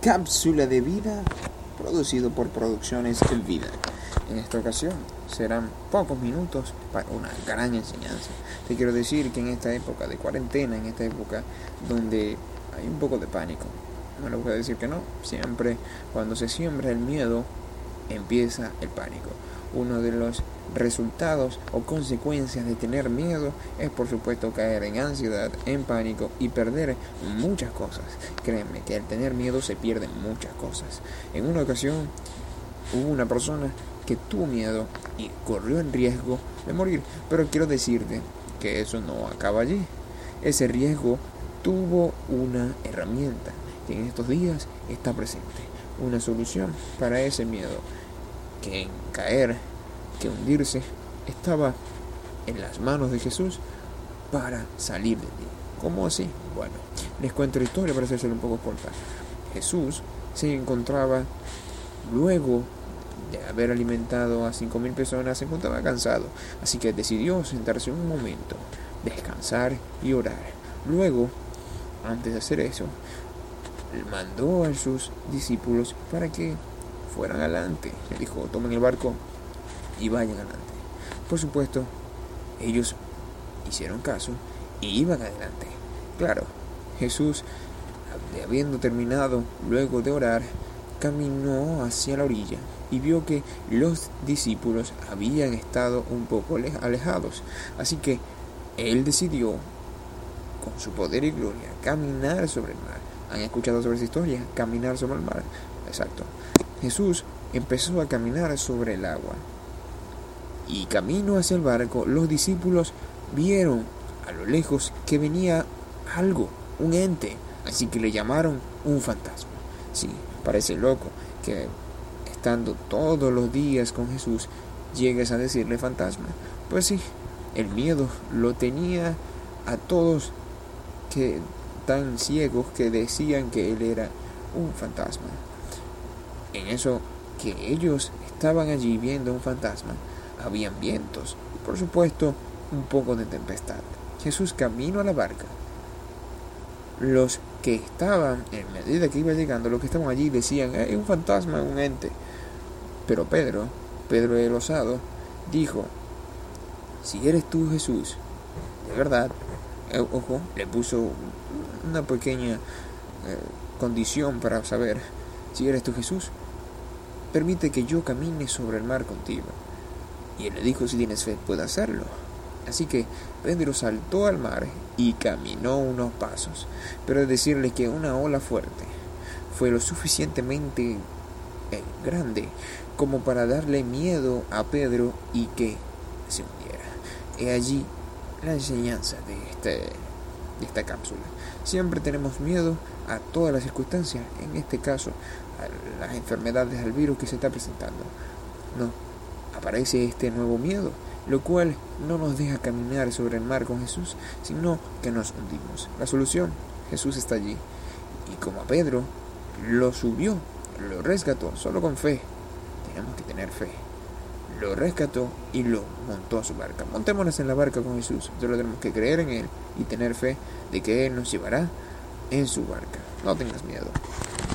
cápsula de vida producido por Producciones El Vida. En esta ocasión serán pocos minutos para una gran enseñanza. Te quiero decir que en esta época de cuarentena, en esta época donde hay un poco de pánico, no le voy a decir que no, siempre cuando se siembra el miedo empieza el pánico. Uno de los resultados o consecuencias de tener miedo es por supuesto caer en ansiedad, en pánico y perder muchas cosas. Créeme que al tener miedo se pierden muchas cosas. En una ocasión hubo una persona que tuvo miedo y corrió en riesgo de morir, pero quiero decirte que eso no acaba allí. Ese riesgo tuvo una herramienta que en estos días está presente, una solución para ese miedo que en caer, que hundirse, estaba en las manos de Jesús para salir de ti. ¿Cómo así? Bueno, les cuento la historia para hacerse un poco corta. Jesús se encontraba luego de haber alimentado a cinco mil personas, se encontraba cansado, así que decidió sentarse un momento, descansar y orar. Luego, antes de hacer eso, mandó a sus discípulos para que fueran adelante. Le dijo, tomen el barco y vayan adelante. Por supuesto, ellos hicieron caso y iban adelante. Claro, Jesús, habiendo terminado luego de orar, caminó hacia la orilla y vio que los discípulos habían estado un poco alejados. Así que él decidió, con su poder y gloria, caminar sobre el mar. ¿Han escuchado sobre esa historia? Caminar sobre el mar. Exacto. Jesús empezó a caminar sobre el agua. Y camino hacia el barco, los discípulos vieron a lo lejos que venía algo, un ente. Así que le llamaron un fantasma. Sí, parece loco que estando todos los días con Jesús llegues a decirle fantasma. Pues sí, el miedo lo tenía a todos que tan ciegos que decían que él era un fantasma. En eso que ellos estaban allí viendo un fantasma, habían vientos, por supuesto, un poco de tempestad. Jesús camino a la barca. Los que estaban, en medida que iba llegando, los que estaban allí decían, es un fantasma, un ente. Pero Pedro, Pedro el osado, dijo, si eres tú Jesús, de verdad, eh, ojo, le puso una pequeña eh, condición para saber si eres tú Jesús, permite que yo camine sobre el mar contigo. Y él le dijo, si tienes fe, puede hacerlo. Así que Pedro saltó al mar y caminó unos pasos, pero decirle que una ola fuerte fue lo suficientemente eh, grande como para darle miedo a Pedro y que se hundiera. He allí la enseñanza de, este, de esta cápsula. Siempre tenemos miedo a todas las circunstancias, en este caso a las enfermedades, al virus que se está presentando. No, aparece este nuevo miedo, lo cual no nos deja caminar sobre el mar con Jesús, sino que nos hundimos. La solución, Jesús está allí. Y como a Pedro, lo subió, lo rescató, solo con fe. Tenemos que tener fe. Lo rescató y lo montó a su barca. Montémonos en la barca con Jesús. Solo tenemos que creer en Él y tener fe de que Él nos llevará en su barca. No tengas miedo.